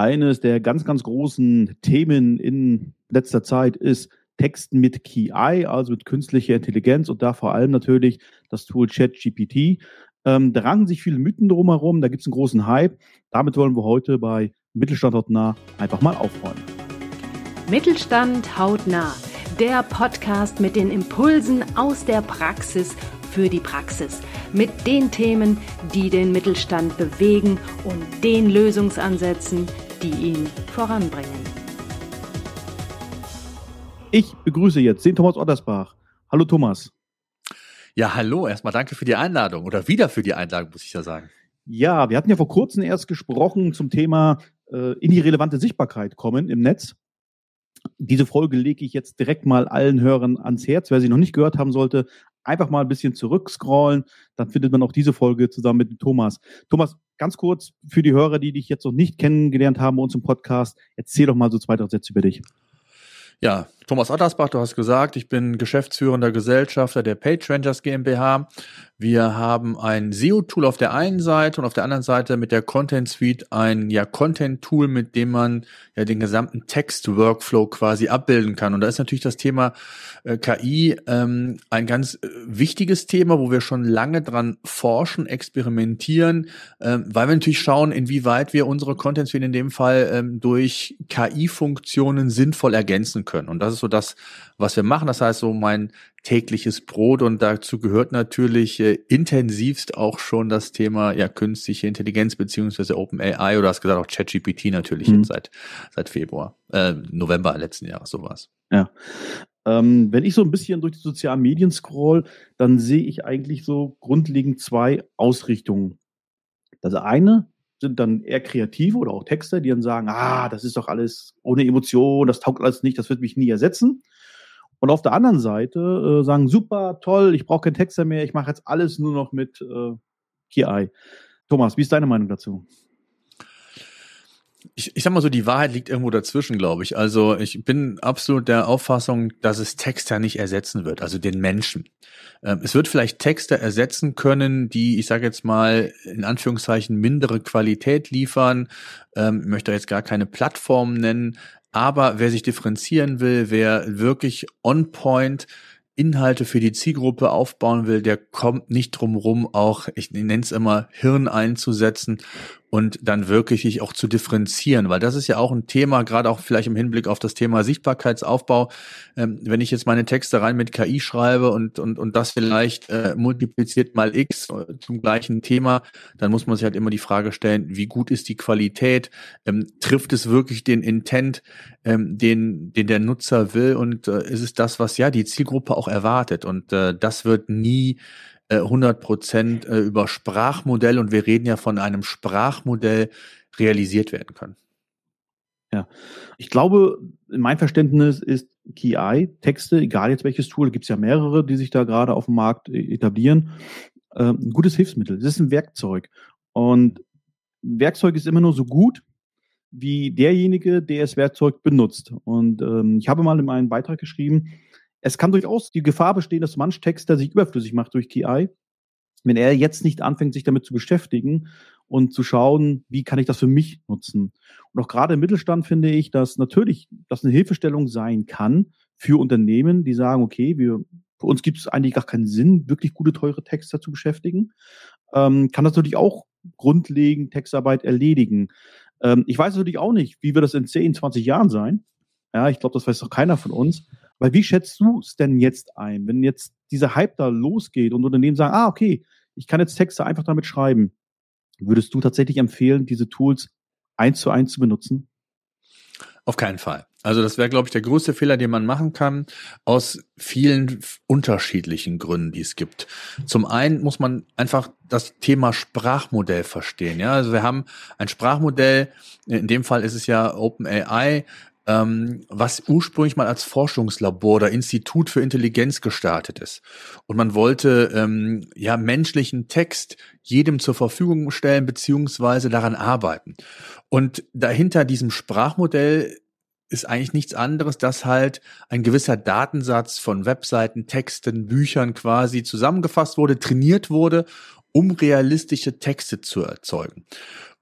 Eines der ganz, ganz großen Themen in letzter Zeit ist Texten mit KI, also mit künstlicher Intelligenz und da vor allem natürlich das Tool ChatGPT. Ähm, da ranken sich viele Mythen drumherum, da gibt es einen großen Hype. Damit wollen wir heute bei Mittelstand hautnah einfach mal aufräumen. Mittelstand hautnah, der Podcast mit den Impulsen aus der Praxis für die Praxis mit den Themen, die den Mittelstand bewegen und den Lösungsansätzen, die ihn voranbringen. Ich begrüße jetzt den Thomas Ottersbach. Hallo Thomas. Ja, hallo. Erstmal danke für die Einladung oder wieder für die Einladung, muss ich ja sagen. Ja, wir hatten ja vor kurzem erst gesprochen zum Thema äh, in die relevante Sichtbarkeit kommen im Netz. Diese Folge lege ich jetzt direkt mal allen Hörern ans Herz. Wer sie noch nicht gehört haben sollte, einfach mal ein bisschen zurückscrollen. Dann findet man auch diese Folge zusammen mit Thomas. Thomas, ganz kurz für die Hörer, die dich jetzt noch nicht kennengelernt haben bei uns im Podcast, erzähl doch mal so zwei, drei Sätze über dich. Ja, Thomas Ottersbach, du hast gesagt, ich bin geschäftsführender Gesellschafter der PageRangers GmbH. Wir haben ein SEO-Tool auf der einen Seite und auf der anderen Seite mit der Content Suite ein ja Content-Tool, mit dem man ja den gesamten Text-Workflow quasi abbilden kann. Und da ist natürlich das Thema äh, KI ähm, ein ganz äh, wichtiges Thema, wo wir schon lange dran forschen, experimentieren, ähm, weil wir natürlich schauen, inwieweit wir unsere Content Suite in dem Fall ähm, durch KI-Funktionen sinnvoll ergänzen können. Und das ist so das, was wir machen. Das heißt, so mein tägliches Brot und dazu gehört natürlich äh, intensivst auch schon das Thema ja künstliche Intelligenz beziehungsweise OpenAI oder hast gesagt auch ChatGPT natürlich mhm. jetzt seit seit Februar, äh, November letzten Jahres sowas. Ja. Ähm, wenn ich so ein bisschen durch die sozialen Medien scroll, dann sehe ich eigentlich so grundlegend zwei Ausrichtungen. Das eine sind dann eher Kreative oder auch Texte, die dann sagen, ah, das ist doch alles ohne Emotion, das taugt alles nicht, das wird mich nie ersetzen. Und auf der anderen Seite äh, sagen, super, toll, ich brauche keinen Texter mehr, ich mache jetzt alles nur noch mit äh, KI. Thomas, wie ist deine Meinung dazu? Ich, ich sag mal so, die Wahrheit liegt irgendwo dazwischen, glaube ich. Also ich bin absolut der Auffassung, dass es Texter nicht ersetzen wird, also den Menschen. Ähm, es wird vielleicht Texte ersetzen können, die, ich sage jetzt mal, in Anführungszeichen mindere Qualität liefern. Ähm, ich möchte jetzt gar keine Plattform nennen, aber wer sich differenzieren will, wer wirklich on point Inhalte für die Zielgruppe aufbauen will, der kommt nicht drum rum, auch, ich nenne es immer, Hirn einzusetzen und dann wirklich sich auch zu differenzieren, weil das ist ja auch ein Thema, gerade auch vielleicht im Hinblick auf das Thema Sichtbarkeitsaufbau. Ähm, wenn ich jetzt meine Texte rein mit KI schreibe und, und, und das vielleicht äh, multipliziert mal X zum gleichen Thema, dann muss man sich halt immer die Frage stellen, wie gut ist die Qualität? Ähm, trifft es wirklich den Intent, ähm, den, den der Nutzer will und äh, ist es das, was ja die Zielgruppe auch erwartet? Und äh, das wird nie 100 äh, Prozent äh, über Sprachmodell und wir reden ja von einem Sprachmodell realisiert werden können. Ja, ich glaube, mein Verständnis ist KI, Texte, egal jetzt welches Tool, gibt es ja mehrere, die sich da gerade auf dem Markt e-, etablieren, ähm, ein gutes Hilfsmittel. Das ist ein Werkzeug. Und ein Werkzeug ist immer nur so gut, wie derjenige, der das Werkzeug benutzt. Und ähm, ich habe mal in meinem Beitrag geschrieben, es kann durchaus die Gefahr bestehen, dass manch Texter sich überflüssig macht durch KI, wenn er jetzt nicht anfängt, sich damit zu beschäftigen und zu schauen, wie kann ich das für mich nutzen. Und auch gerade im Mittelstand finde ich, dass natürlich das eine Hilfestellung sein kann für Unternehmen, die sagen, okay, wir, für uns gibt es eigentlich gar keinen Sinn, wirklich gute, teure Texter zu beschäftigen. Ähm, kann das natürlich auch grundlegend Textarbeit erledigen. Ähm, ich weiß natürlich auch nicht, wie wird das in 10, 20 Jahren sein. Ja, ich glaube, das weiß doch keiner von uns. Weil wie schätzt du es denn jetzt ein, wenn jetzt dieser Hype da losgeht und Unternehmen sagen, ah, okay, ich kann jetzt Texte einfach damit schreiben. Würdest du tatsächlich empfehlen, diese Tools eins zu eins zu benutzen? Auf keinen Fall. Also das wäre, glaube ich, der größte Fehler, den man machen kann, aus vielen unterschiedlichen Gründen, die es gibt. Zum einen muss man einfach das Thema Sprachmodell verstehen. Ja, also wir haben ein Sprachmodell. In dem Fall ist es ja OpenAI, ähm, was ursprünglich mal als Forschungslabor oder Institut für Intelligenz gestartet ist. Und man wollte ähm, ja menschlichen Text jedem zur Verfügung stellen beziehungsweise daran arbeiten. Und dahinter diesem Sprachmodell ist eigentlich nichts anderes, dass halt ein gewisser Datensatz von Webseiten, Texten, Büchern quasi zusammengefasst wurde, trainiert wurde, um realistische Texte zu erzeugen.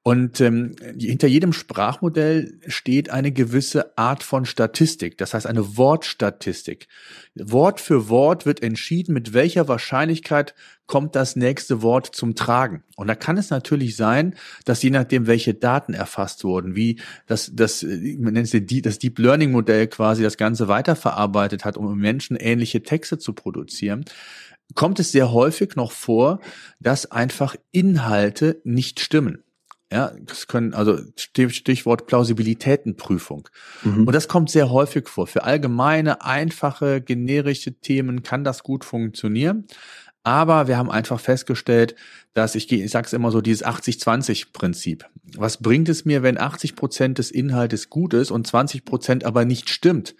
Und ähm, hinter jedem Sprachmodell steht eine gewisse Art von Statistik, das heißt eine Wortstatistik. Wort für Wort wird entschieden, mit welcher Wahrscheinlichkeit kommt das nächste Wort zum Tragen. Und da kann es natürlich sein, dass je nachdem, welche Daten erfasst wurden, wie das, das, man nennt es das Deep Learning Modell quasi das Ganze weiterverarbeitet hat, um Menschen ähnliche Texte zu produzieren, kommt es sehr häufig noch vor, dass einfach Inhalte nicht stimmen. Ja, das können, also Stichwort Plausibilitätenprüfung. Mhm. Und das kommt sehr häufig vor. Für allgemeine, einfache, generische Themen kann das gut funktionieren. Aber wir haben einfach festgestellt, dass ich, ich sage es immer so, dieses 80-20-Prinzip. Was bringt es mir, wenn 80 Prozent des Inhaltes gut ist und 20 Prozent aber nicht stimmt?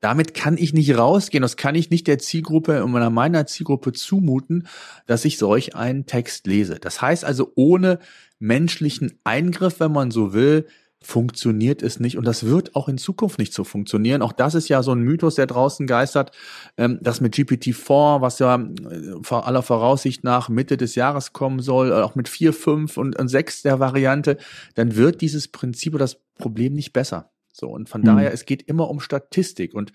Damit kann ich nicht rausgehen. Das kann ich nicht der Zielgruppe und meiner Zielgruppe zumuten, dass ich solch einen Text lese. Das heißt also, ohne menschlichen Eingriff, wenn man so will, funktioniert es nicht und das wird auch in Zukunft nicht so funktionieren. Auch das ist ja so ein Mythos, der draußen geistert, ähm, dass mit GPT-4, was ja äh, vor aller Voraussicht nach Mitte des Jahres kommen soll, auch mit 4, 5 und, und 6 der Variante, dann wird dieses Prinzip oder das Problem nicht besser. So, und von mhm. daher, es geht immer um Statistik und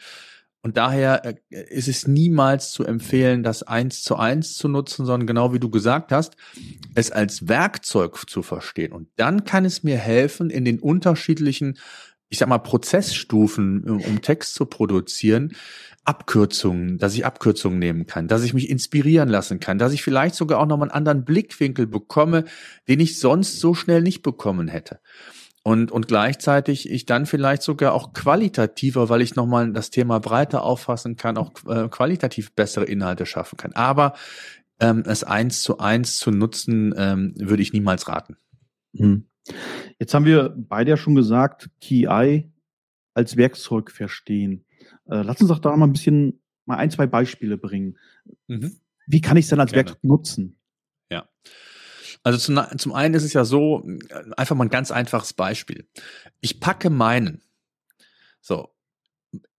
und daher äh, ist es niemals zu empfehlen, das eins zu eins zu nutzen, sondern genau wie du gesagt hast, es als Werkzeug zu verstehen. Und dann kann es mir helfen, in den unterschiedlichen, ich sag mal, Prozessstufen, um Text zu produzieren, Abkürzungen, dass ich Abkürzungen nehmen kann, dass ich mich inspirieren lassen kann, dass ich vielleicht sogar auch noch mal einen anderen Blickwinkel bekomme, den ich sonst so schnell nicht bekommen hätte und, und gleichzeitig ich dann vielleicht sogar auch qualitativer, weil ich nochmal das Thema breiter auffassen kann, auch äh, qualitativ bessere Inhalte schaffen kann. Aber ähm, es eins zu eins zu nutzen, ähm, würde ich niemals raten. Hm. Jetzt haben wir beide ja schon gesagt, KI als Werkzeug verstehen. Äh, lass uns doch da mal ein bisschen mal ein, zwei Beispiele bringen. Mhm. Wie kann ich es denn als Gerne. Werkzeug nutzen? Ja. Also zum, zum einen ist es ja so, einfach mal ein ganz einfaches Beispiel. Ich packe meinen. So.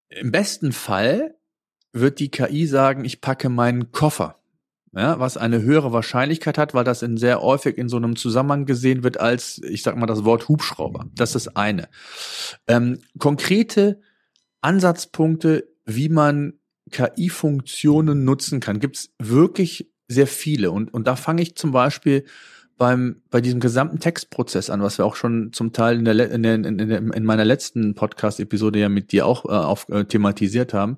Im besten Fall wird die KI sagen, ich packe meinen Koffer. Ja, was eine höhere Wahrscheinlichkeit hat, weil das in sehr häufig in so einem Zusammenhang gesehen wird als, ich sag mal, das Wort Hubschrauber. Das ist eine. Ähm, konkrete Ansatzpunkte, wie man KI-Funktionen nutzen kann, gibt's wirklich sehr viele. Und, und da fange ich zum Beispiel beim, bei diesem gesamten Textprozess an, was wir auch schon zum Teil in, der, in, der, in, der, in meiner letzten Podcast-Episode ja mit dir auch äh, auf, äh, thematisiert haben.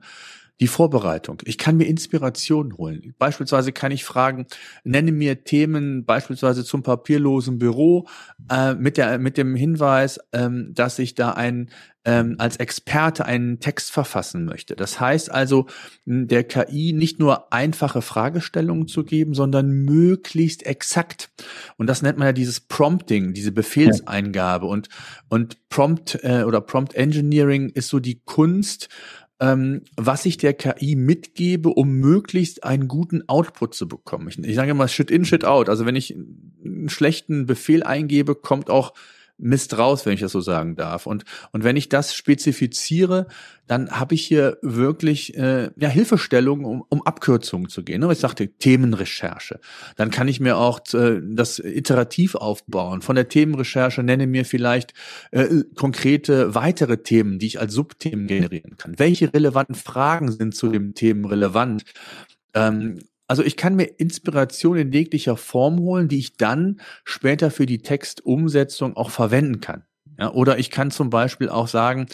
Die Vorbereitung. Ich kann mir Inspiration holen. Beispielsweise kann ich fragen, nenne mir Themen beispielsweise zum papierlosen Büro äh, mit, der, mit dem Hinweis, ähm, dass ich da ein ähm, als Experte einen Text verfassen möchte. Das heißt also, der KI nicht nur einfache Fragestellungen zu geben, sondern möglichst exakt. Und das nennt man ja dieses Prompting, diese Befehlseingabe. Und, und Prompt äh, oder Prompt Engineering ist so die Kunst, ähm, was ich der KI mitgebe, um möglichst einen guten Output zu bekommen. Ich, ich sage immer Shit in, Shit out. Also wenn ich einen schlechten Befehl eingebe, kommt auch Mist raus, wenn ich das so sagen darf. Und, und wenn ich das spezifiziere, dann habe ich hier wirklich äh, ja, Hilfestellungen, um, um Abkürzungen zu gehen. Ich sagte Themenrecherche. Dann kann ich mir auch äh, das iterativ aufbauen. Von der Themenrecherche nenne mir vielleicht äh, konkrete weitere Themen, die ich als Subthemen generieren kann. Welche relevanten Fragen sind zu dem Themen relevant? Ähm, also ich kann mir Inspiration in jeglicher Form holen, die ich dann später für die Textumsetzung auch verwenden kann. Ja, oder ich kann zum Beispiel auch sagen,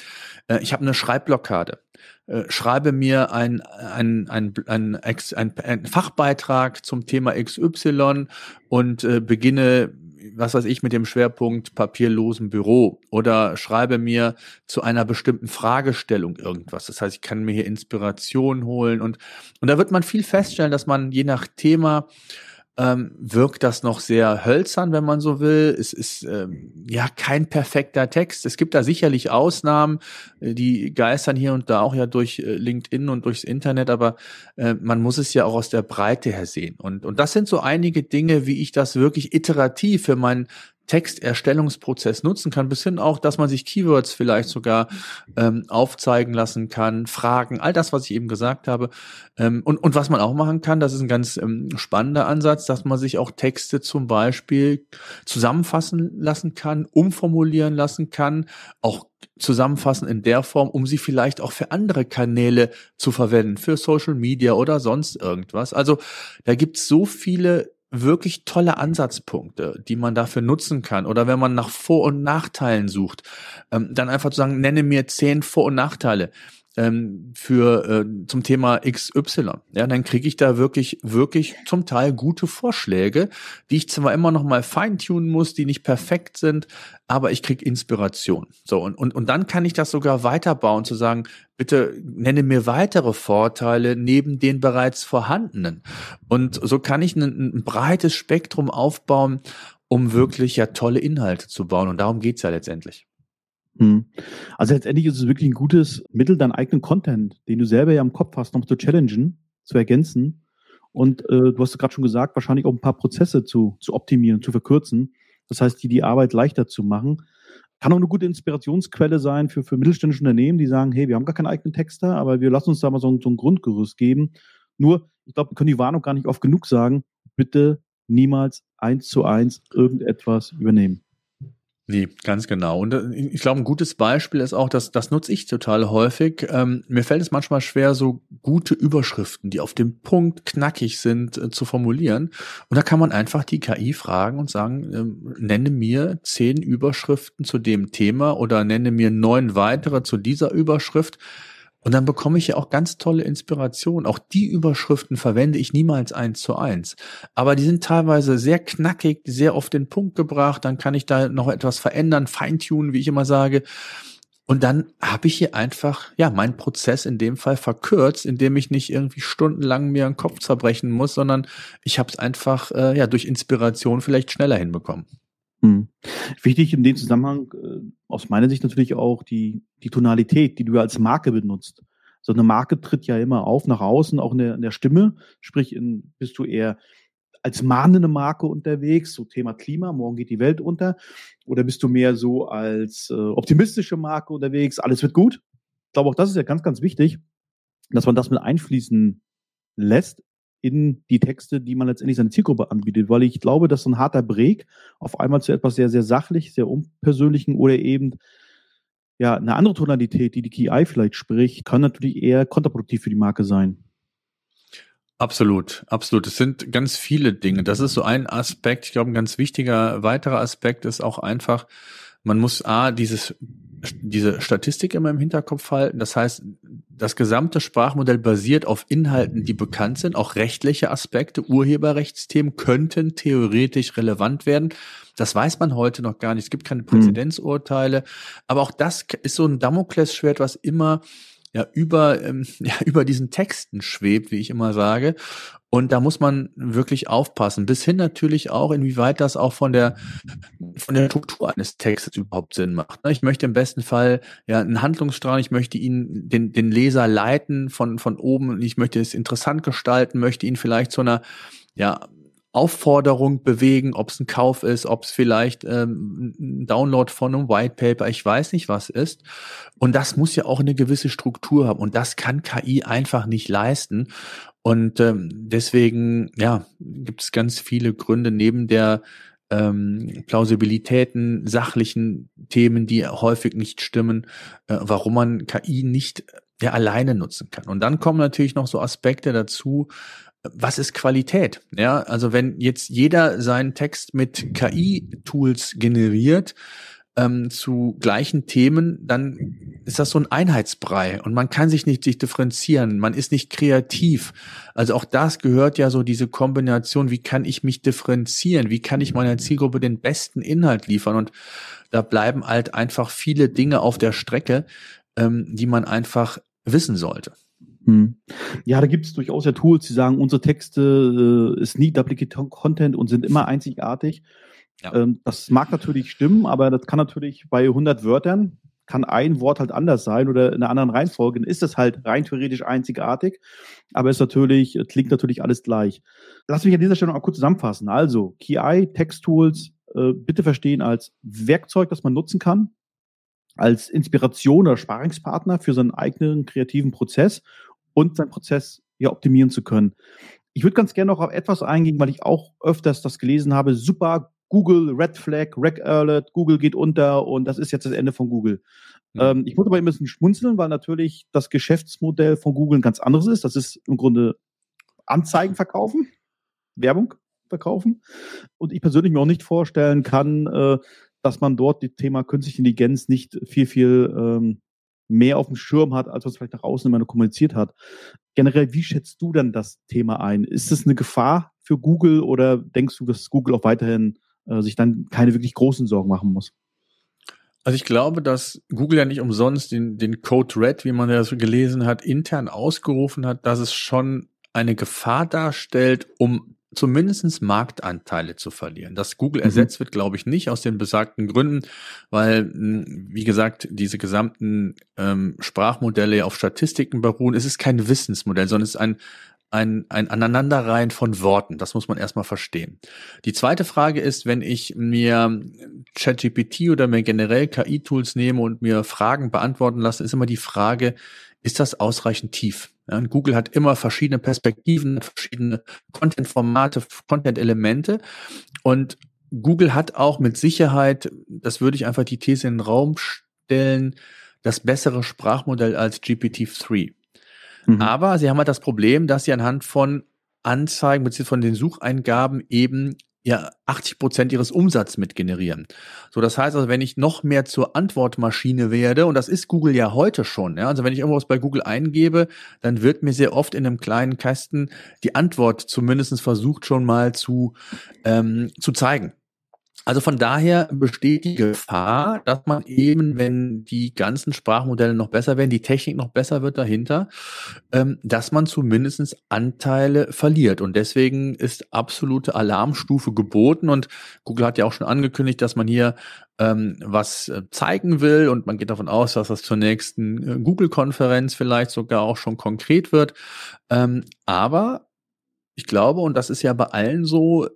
äh, ich habe eine Schreibblockade. Äh, schreibe mir ein, ein, ein, ein, ein, ein Fachbeitrag zum Thema XY und äh, beginne was weiß ich, mit dem Schwerpunkt papierlosen Büro oder schreibe mir zu einer bestimmten Fragestellung irgendwas. Das heißt, ich kann mir hier Inspiration holen und, und da wird man viel feststellen, dass man je nach Thema ähm, wirkt das noch sehr hölzern, wenn man so will. Es ist ähm, ja kein perfekter Text. Es gibt da sicherlich Ausnahmen, äh, die geistern hier und da auch ja durch äh, LinkedIn und durchs Internet, aber äh, man muss es ja auch aus der Breite her sehen. Und, und das sind so einige Dinge, wie ich das wirklich iterativ für mein Texterstellungsprozess nutzen kann, bis hin auch, dass man sich Keywords vielleicht sogar ähm, aufzeigen lassen kann, Fragen, all das, was ich eben gesagt habe. Ähm, und, und was man auch machen kann, das ist ein ganz ähm, spannender Ansatz, dass man sich auch Texte zum Beispiel zusammenfassen lassen kann, umformulieren lassen kann, auch zusammenfassen in der Form, um sie vielleicht auch für andere Kanäle zu verwenden, für Social Media oder sonst irgendwas. Also da gibt's so viele wirklich tolle Ansatzpunkte, die man dafür nutzen kann. Oder wenn man nach Vor- und Nachteilen sucht, ähm, dann einfach zu sagen, nenne mir zehn Vor- und Nachteile ähm, für äh, zum Thema XY. Ja, dann kriege ich da wirklich, wirklich zum Teil gute Vorschläge, die ich zwar immer noch mal feintunen muss, die nicht perfekt sind, aber ich kriege Inspiration. So, und, und, und dann kann ich das sogar weiterbauen, zu sagen, bitte nenne mir weitere Vorteile neben den bereits vorhandenen. Und so kann ich ein, ein breites Spektrum aufbauen, um wirklich ja tolle Inhalte zu bauen. Und darum geht's ja letztendlich. Hm. Also letztendlich ist es wirklich ein gutes Mittel, deinen eigenen Content, den du selber ja im Kopf hast, noch zu challengen, zu ergänzen. Und äh, du hast gerade schon gesagt, wahrscheinlich auch ein paar Prozesse zu, zu optimieren, zu verkürzen. Das heißt, die die Arbeit leichter zu machen. Kann auch eine gute Inspirationsquelle sein für, für mittelständische Unternehmen, die sagen, hey, wir haben gar keinen eigenen Texter, aber wir lassen uns da mal so, so ein Grundgerüst geben. Nur, ich glaube, wir können die Warnung gar nicht oft genug sagen, bitte niemals eins zu eins irgendetwas übernehmen. Nee, ganz genau. Und äh, ich glaube, ein gutes Beispiel ist auch, dass das nutze ich total häufig. Ähm, mir fällt es manchmal schwer, so gute Überschriften, die auf dem Punkt knackig sind, äh, zu formulieren. Und da kann man einfach die KI fragen und sagen, ähm, nenne mir zehn Überschriften zu dem Thema oder nenne mir neun weitere zu dieser Überschrift. Und dann bekomme ich ja auch ganz tolle Inspiration. Auch die Überschriften verwende ich niemals eins zu eins. Aber die sind teilweise sehr knackig, sehr auf den Punkt gebracht. Dann kann ich da noch etwas verändern, feintunen, wie ich immer sage. Und dann habe ich hier einfach, ja, meinen Prozess in dem Fall verkürzt, indem ich nicht irgendwie stundenlang mir einen Kopf zerbrechen muss, sondern ich habe es einfach, äh, ja, durch Inspiration vielleicht schneller hinbekommen. Hm. Wichtig in dem Zusammenhang äh, aus meiner Sicht natürlich auch die, die Tonalität, die du als Marke benutzt. So eine Marke tritt ja immer auf nach außen, auch in der, in der Stimme. Sprich, in, bist du eher als mahnende Marke unterwegs, so Thema Klima, morgen geht die Welt unter? Oder bist du mehr so als äh, optimistische Marke unterwegs, alles wird gut? Ich glaube, auch das ist ja ganz, ganz wichtig, dass man das mit einfließen lässt in die Texte, die man letztendlich seine Zielgruppe anbietet, weil ich glaube, dass so ein harter Break auf einmal zu etwas sehr, sehr sachlich, sehr unpersönlichen oder eben ja, eine andere Tonalität, die die KI vielleicht spricht, kann natürlich eher kontraproduktiv für die Marke sein. Absolut, absolut. Es sind ganz viele Dinge. Das ist so ein Aspekt. Ich glaube, ein ganz wichtiger weiterer Aspekt ist auch einfach, man muss A, dieses diese Statistik immer im Hinterkopf halten. Das heißt, das gesamte Sprachmodell basiert auf Inhalten, die bekannt sind. Auch rechtliche Aspekte, Urheberrechtsthemen könnten theoretisch relevant werden. Das weiß man heute noch gar nicht. Es gibt keine hm. Präzedenzurteile. Aber auch das ist so ein Damoklesschwert, was immer ja über ähm, ja, über diesen Texten schwebt, wie ich immer sage. Und da muss man wirklich aufpassen, bis hin natürlich auch, inwieweit das auch von der von der Struktur eines Textes überhaupt Sinn macht. Ne? Ich möchte im besten Fall ja einen Handlungsstrang, ich möchte ihn den den Leser leiten von von oben, ich möchte es interessant gestalten, möchte ihn vielleicht zu einer ja Aufforderung bewegen, ob es ein Kauf ist, ob es vielleicht ähm, ein Download von einem White Paper, ich weiß nicht, was ist. Und das muss ja auch eine gewisse Struktur haben. Und das kann KI einfach nicht leisten. Und ähm, deswegen, ja, gibt es ganz viele Gründe neben der ähm, Plausibilitäten, sachlichen Themen, die häufig nicht stimmen, äh, warum man KI nicht ja alleine nutzen kann. Und dann kommen natürlich noch so Aspekte dazu, was ist Qualität? Ja, also wenn jetzt jeder seinen Text mit KI-Tools generiert, ähm, zu gleichen Themen, dann ist das so ein Einheitsbrei und man kann sich nicht sich differenzieren, man ist nicht kreativ. Also auch das gehört ja so diese Kombination, wie kann ich mich differenzieren, wie kann ich meiner Zielgruppe den besten Inhalt liefern und da bleiben halt einfach viele Dinge auf der Strecke, ähm, die man einfach wissen sollte. Hm. Ja, da gibt es durchaus ja Tools, die sagen, unsere Texte äh, ist nie Duplicate Content und sind immer einzigartig. Ja. Ähm, das mag natürlich stimmen, aber das kann natürlich bei 100 Wörtern, kann ein Wort halt anders sein oder in einer anderen Reihenfolge, dann ist das halt rein theoretisch einzigartig, aber es natürlich, klingt natürlich alles gleich. Lass mich an dieser Stelle noch mal kurz zusammenfassen. Also, KI, Text-Tools, äh, bitte verstehen als Werkzeug, das man nutzen kann, als Inspiration oder Sparingspartner für seinen eigenen kreativen Prozess und seinen Prozess ja optimieren zu können. Ich würde ganz gerne noch auf etwas eingehen, weil ich auch öfters das gelesen habe. Super, Google, Red Flag, Reg Alert, Google geht unter und das ist jetzt das Ende von Google. Mhm. Ähm, ich muss aber ein bisschen schmunzeln, weil natürlich das Geschäftsmodell von Google ein ganz anderes ist. Das ist im Grunde Anzeigen verkaufen, Werbung verkaufen. Und ich persönlich mir auch nicht vorstellen kann, äh, dass man dort das Thema künstliche Intelligenz nicht viel, viel ähm, mehr auf dem Schirm hat, als was vielleicht nach außen immer nur kommuniziert hat. Generell, wie schätzt du denn das Thema ein? Ist es eine Gefahr für Google oder denkst du, dass Google auch weiterhin äh, sich dann keine wirklich großen Sorgen machen muss? Also ich glaube, dass Google ja nicht umsonst den, den Code Red, wie man das gelesen hat, intern ausgerufen hat, dass es schon eine Gefahr darstellt, um zumindestens Marktanteile zu verlieren. Dass Google mhm. ersetzt wird, glaube ich nicht, aus den besagten Gründen, weil, hm, wie gesagt, diese gesamten ähm, Sprachmodelle auf Statistiken beruhen. Es ist kein Wissensmodell, sondern es ist ein, ein, ein Aneinanderreihen von Worten. Das muss man erstmal verstehen. Die zweite Frage ist, wenn ich mir ChatGPT oder mir generell KI-Tools nehme und mir Fragen beantworten lasse, ist immer die Frage, ist das ausreichend tief? Ja, Google hat immer verschiedene Perspektiven, verschiedene Content-Formate, Content-Elemente und Google hat auch mit Sicherheit, das würde ich einfach die These in den Raum stellen, das bessere Sprachmodell als GPT-3. Mhm. Aber sie haben halt das Problem, dass sie anhand von Anzeigen bzw. von den Sucheingaben eben ja 80 Prozent ihres Umsatzes mit generieren. So, das heißt also, wenn ich noch mehr zur Antwortmaschine werde, und das ist Google ja heute schon, ja, also wenn ich irgendwas bei Google eingebe, dann wird mir sehr oft in einem kleinen Kasten die Antwort zumindest versucht schon mal zu, ähm, zu zeigen. Also von daher besteht die Gefahr, dass man eben, wenn die ganzen Sprachmodelle noch besser werden, die Technik noch besser wird dahinter, ähm, dass man zumindest Anteile verliert. Und deswegen ist absolute Alarmstufe geboten. Und Google hat ja auch schon angekündigt, dass man hier ähm, was äh, zeigen will. Und man geht davon aus, dass das zur nächsten äh, Google-Konferenz vielleicht sogar auch schon konkret wird. Ähm, aber ich glaube, und das ist ja bei allen so,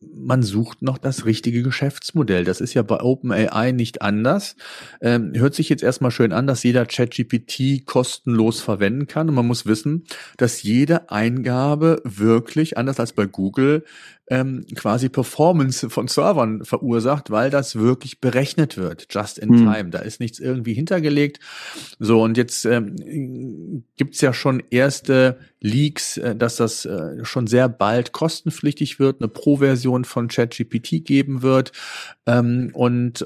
man sucht noch das richtige Geschäftsmodell. Das ist ja bei OpenAI nicht anders. Ähm, hört sich jetzt erstmal schön an, dass jeder ChatGPT kostenlos verwenden kann. Und man muss wissen, dass jede Eingabe wirklich, anders als bei Google, ähm, quasi Performance von Servern verursacht, weil das wirklich berechnet wird, just in hm. time. Da ist nichts irgendwie hintergelegt. So, und jetzt ähm, gibt ja schon erste Leaks, äh, dass das äh, schon sehr bald kostenpflichtig wird, eine Pro-Version von ChatGPT geben wird. Ähm, und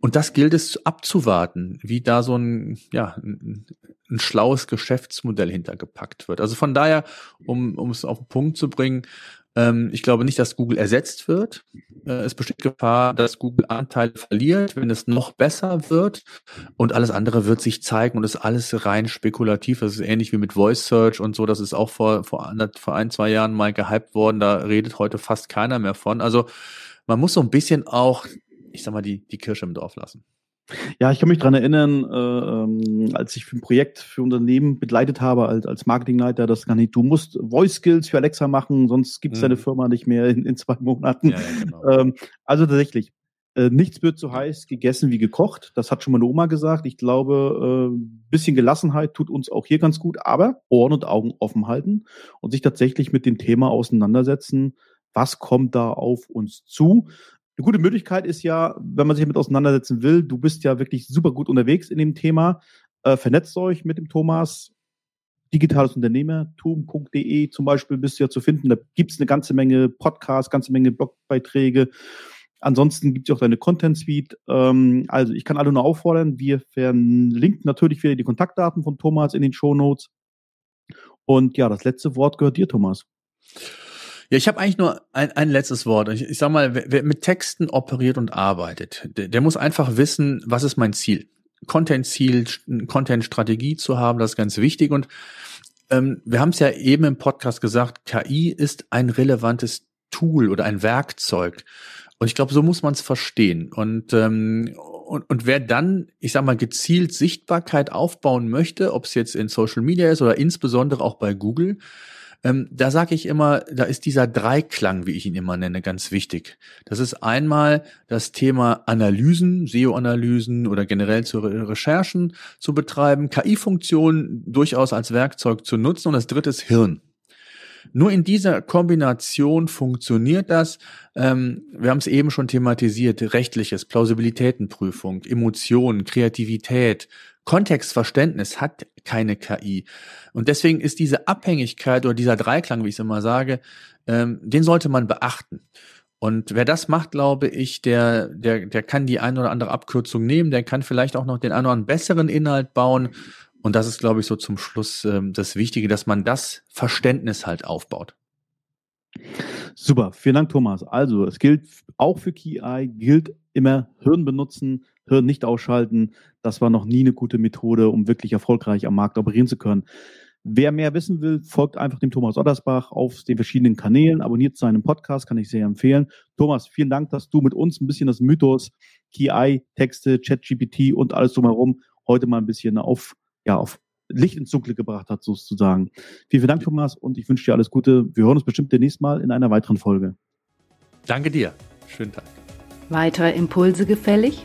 und das gilt es abzuwarten, wie da so ein, ja, ein, ein schlaues Geschäftsmodell hintergepackt wird. Also von daher, um, um es auf den Punkt zu bringen, ähm, ich glaube nicht, dass Google ersetzt wird. Äh, es besteht Gefahr, dass Google Anteile verliert, wenn es noch besser wird. Und alles andere wird sich zeigen und ist alles rein spekulativ. Das ist ähnlich wie mit Voice Search und so. Das ist auch vor, vor, vor ein, zwei Jahren mal gehypt worden. Da redet heute fast keiner mehr von. Also man muss so ein bisschen auch, ich sag mal, die, die Kirsche im Dorf lassen. Ja, ich kann mich dran erinnern, äh, ähm, als ich für ein Projekt für Unternehmen begleitet habe, als, als Marketingleiter, das kann nicht, du musst Voice Skills für Alexa machen, sonst gibt es mhm. deine Firma nicht mehr in, in zwei Monaten. Ja, ja, genau. ähm, also tatsächlich, äh, nichts wird so heiß gegessen wie gekocht. Das hat schon meine Oma gesagt. Ich glaube, äh, bisschen Gelassenheit tut uns auch hier ganz gut, aber Ohren und Augen offen halten und sich tatsächlich mit dem Thema auseinandersetzen. Was kommt da auf uns zu? Eine gute Möglichkeit ist ja, wenn man sich damit auseinandersetzen will, du bist ja wirklich super gut unterwegs in dem Thema. Äh, vernetzt euch mit dem Thomas. Digitales Unternehmertum.de zum Beispiel bist du ja zu finden. Da gibt es eine ganze Menge Podcasts, ganze Menge Blogbeiträge. Ansonsten gibt es auch deine Content Suite. Ähm, also ich kann alle nur auffordern, wir verlinken natürlich wieder die Kontaktdaten von Thomas in den Show Notes. Und ja, das letzte Wort gehört dir, Thomas. Ja, ich habe eigentlich nur ein, ein letztes Wort. Ich, ich sag mal, wer, wer mit Texten operiert und arbeitet, der, der muss einfach wissen, was ist mein Ziel. Content-Ziel, Content-Strategie zu haben, das ist ganz wichtig. Und ähm, wir haben es ja eben im Podcast gesagt, KI ist ein relevantes Tool oder ein Werkzeug. Und ich glaube, so muss man es verstehen. Und, ähm, und, und wer dann, ich sag mal, gezielt Sichtbarkeit aufbauen möchte, ob es jetzt in Social Media ist oder insbesondere auch bei Google, Ähm, da sage ich immer, da ist dieser Dreiklang, wie ich ihn immer nenne, ganz wichtig. Das ist einmal das Thema Analysen, SEO-Analysen oder generell zu Re Recherchen zu betreiben, KI-Funktionen durchaus als Werkzeug zu nutzen und das dritte ist Hirn. Nur in dieser Kombination funktioniert das. Ähm, wir haben es eben schon thematisiert, rechtliches, Plausibilitätenprüfung, Emotionen, Kreativität, Kontextverständnis hat keine KI. Und deswegen ist diese Abhängigkeit oder dieser Dreiklang, wie ich es immer sage, ähm, den sollte man beachten. Und wer das macht, glaube ich, der, der, der kann die ein oder andere Abkürzung nehmen, der kann vielleicht auch noch den anderen besseren Inhalt bauen und das ist, glaube ich, so zum Schluss ähm, das Wichtige, dass man das Verständnis halt aufbaut. Super, vielen Dank, Thomas. Also, es gilt auch für KI, gilt immer Hirn benutzen, Hirn nicht ausschalten. Das war noch nie eine gute Methode, um wirklich erfolgreich am Markt operieren zu können. Wer mehr wissen will, folgt einfach dem Thomas Ottersbach auf den verschiedenen Kanälen, abonniert seinen Podcast, kann ich sehr empfehlen. Thomas, vielen Dank, dass du mit uns ein bisschen das Mythos KI, Texte, ChatGPT und alles drumherum heute mal ein bisschen auf ja, auf Licht ins Dunkle gebracht hat, sozusagen. Vielen, vielen Dank, Thomas, und ich wünsche dir alles Gute. Wir hören uns bestimmt demnächst mal in einer weiteren Folge. Danke dir. Schönen Tag. Weitere Impulse gefällig?